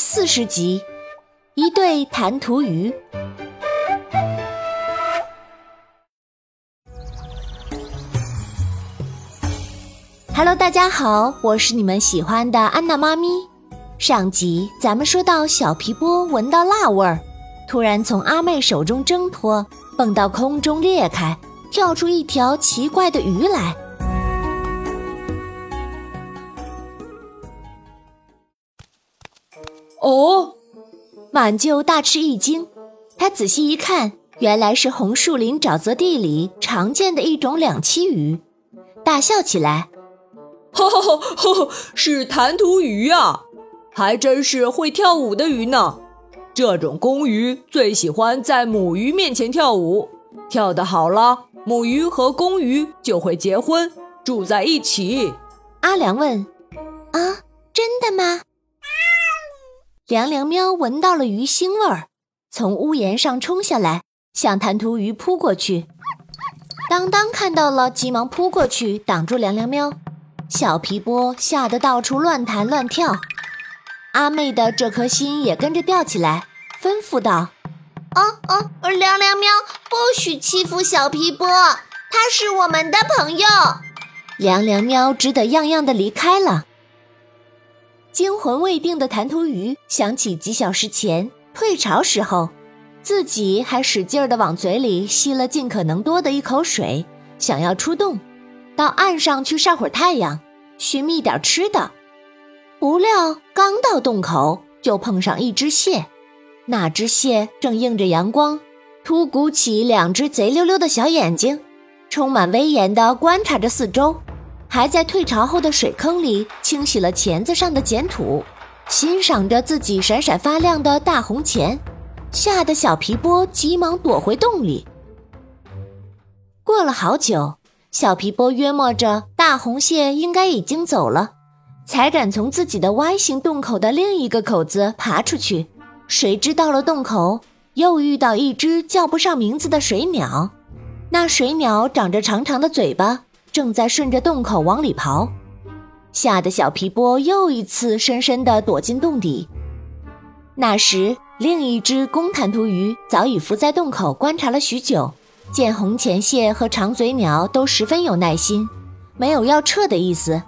四十集，一对弹涂鱼。Hello，大家好，我是你们喜欢的安娜妈咪。上集咱们说到小皮波闻到辣味儿，突然从阿妹手中挣脱，蹦到空中裂开，跳出一条奇怪的鱼来。哦，满舅大吃一惊，他仔细一看，原来是红树林沼泽地里常见的一种两栖鱼，大笑起来：“哈哈哈，是弹涂鱼啊，还真是会跳舞的鱼呢。这种公鱼最喜欢在母鱼面前跳舞，跳得好了，母鱼和公鱼就会结婚，住在一起。”阿良问：“凉凉喵闻到了鱼腥味儿，从屋檐上冲下来，向弹涂鱼扑过去。当当看到了，急忙扑过去挡住凉凉喵。小皮波吓得到处乱弹乱跳，阿妹的这颗心也跟着吊起来，吩咐道：“哦哦，凉凉喵，不许欺负小皮波，他是我们的朋友。”凉凉喵只得样样的离开了。惊魂未定的弹涂鱼想起几小时前退潮时候，自己还使劲儿地往嘴里吸了尽可能多的一口水，想要出洞，到岸上去晒会儿太阳，寻觅点吃的。不料刚到洞口，就碰上一只蟹，那只蟹正映着阳光，突鼓起两只贼溜溜的小眼睛，充满威严地观察着四周。还在退潮后的水坑里清洗了钳子上的碱土，欣赏着自己闪闪发亮的大红钳，吓得小皮波急忙躲回洞里。过了好久，小皮波约摸着大红蟹应该已经走了，才敢从自己的 Y 型洞口的另一个口子爬出去。谁知到了洞口，又遇到一只叫不上名字的水鸟，那水鸟长着长长的嘴巴。正在顺着洞口往里刨，吓得小皮波又一次深深地躲进洞底。那时，另一只公弹涂鱼早已伏在洞口观察了许久，见红钱蟹和长嘴鸟都十分有耐心，没有要撤的意思，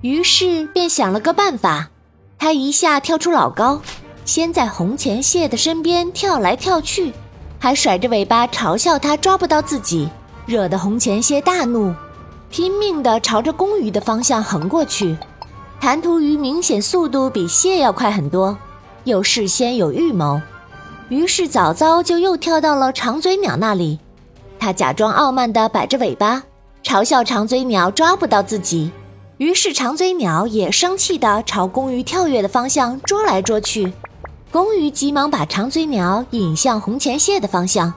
于是便想了个办法。他一下跳出老高，先在红钱蟹的身边跳来跳去，还甩着尾巴嘲笑它抓不到自己，惹得红钱蟹大怒。拼命地朝着公鱼的方向横过去，弹涂鱼明显速度比蟹要快很多，又事先有预谋，于是早早就又跳到了长嘴鸟那里。他假装傲慢地摆着尾巴，嘲笑长嘴鸟抓不到自己，于是长嘴鸟也生气地朝公鱼跳跃的方向捉来捉去。公鱼急忙把长嘴鸟引向红钳蟹的方向，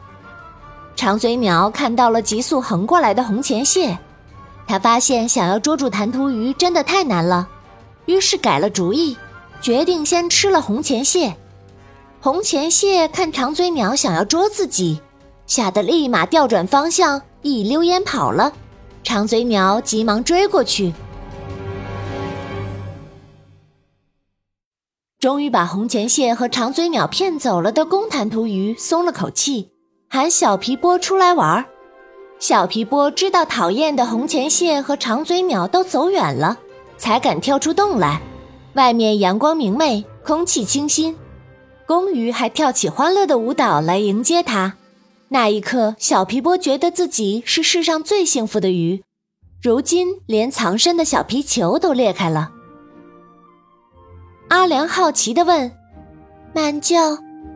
长嘴鸟看到了急速横过来的红钳蟹。他发现想要捉住弹涂鱼真的太难了，于是改了主意，决定先吃了红钱蟹。红钱蟹看长嘴鸟想要捉自己，吓得立马调转方向，一溜烟跑了。长嘴鸟急忙追过去，终于把红钱蟹和长嘴鸟骗走了的公弹涂鱼松了口气，喊小皮波出来玩儿。小皮波知道讨厌的红钱蟹和长嘴鸟都走远了，才敢跳出洞来。外面阳光明媚，空气清新，公鱼还跳起欢乐的舞蹈来迎接它。那一刻，小皮波觉得自己是世上最幸福的鱼。如今，连藏身的小皮球都裂开了。阿良好奇地问：“满舅，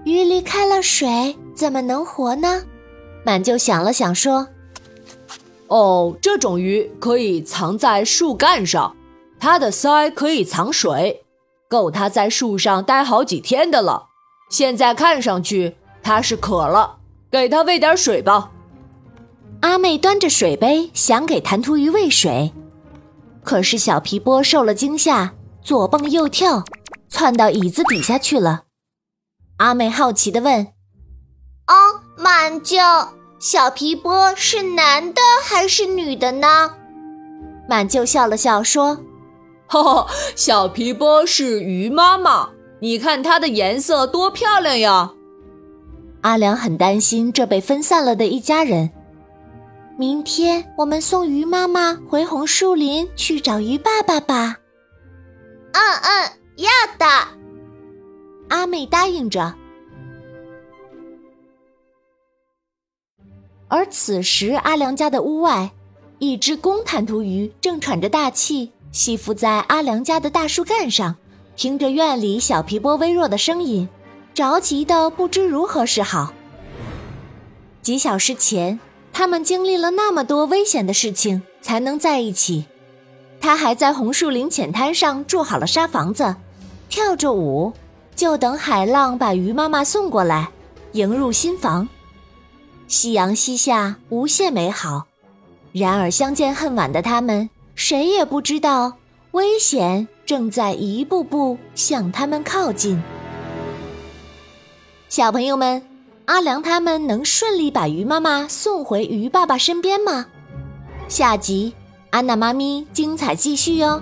鱼离开了水怎么能活呢？”满舅想了想说。哦，这种鱼可以藏在树干上，它的鳃可以藏水，够它在树上待好几天的了。现在看上去它是渴了，给它喂点水吧。阿妹端着水杯想给弹涂鱼喂水，可是小皮波受了惊吓，左蹦右跳，窜到椅子底下去了。阿妹好奇地问：“哦，满舅。”小皮波是男的还是女的呢？满舅笑了笑说：“哈哈，小皮波是鱼妈妈，你看它的颜色多漂亮呀！阿良很担心这被分散了的一家人。明天我们送鱼妈妈回红树林去找鱼爸爸吧。嗯嗯，要的。阿妹答应着。而此时，阿良家的屋外，一只公弹涂鱼正喘着大气，吸附在阿良家的大树干上，听着院里小皮波微弱的声音，着急的不知如何是好。几小时前。他们经历了那么多危险的事情才能在一起，他还在红树林浅滩上筑好了沙房子，跳着舞，就等海浪把鱼妈妈送过来，迎入新房。夕阳西下，无限美好。然而相见恨晚的他们，谁也不知道危险正在一步步向他们靠近。小朋友们。阿良他们能顺利把鱼妈妈送回鱼爸爸身边吗？下集安娜妈咪精彩继续哟！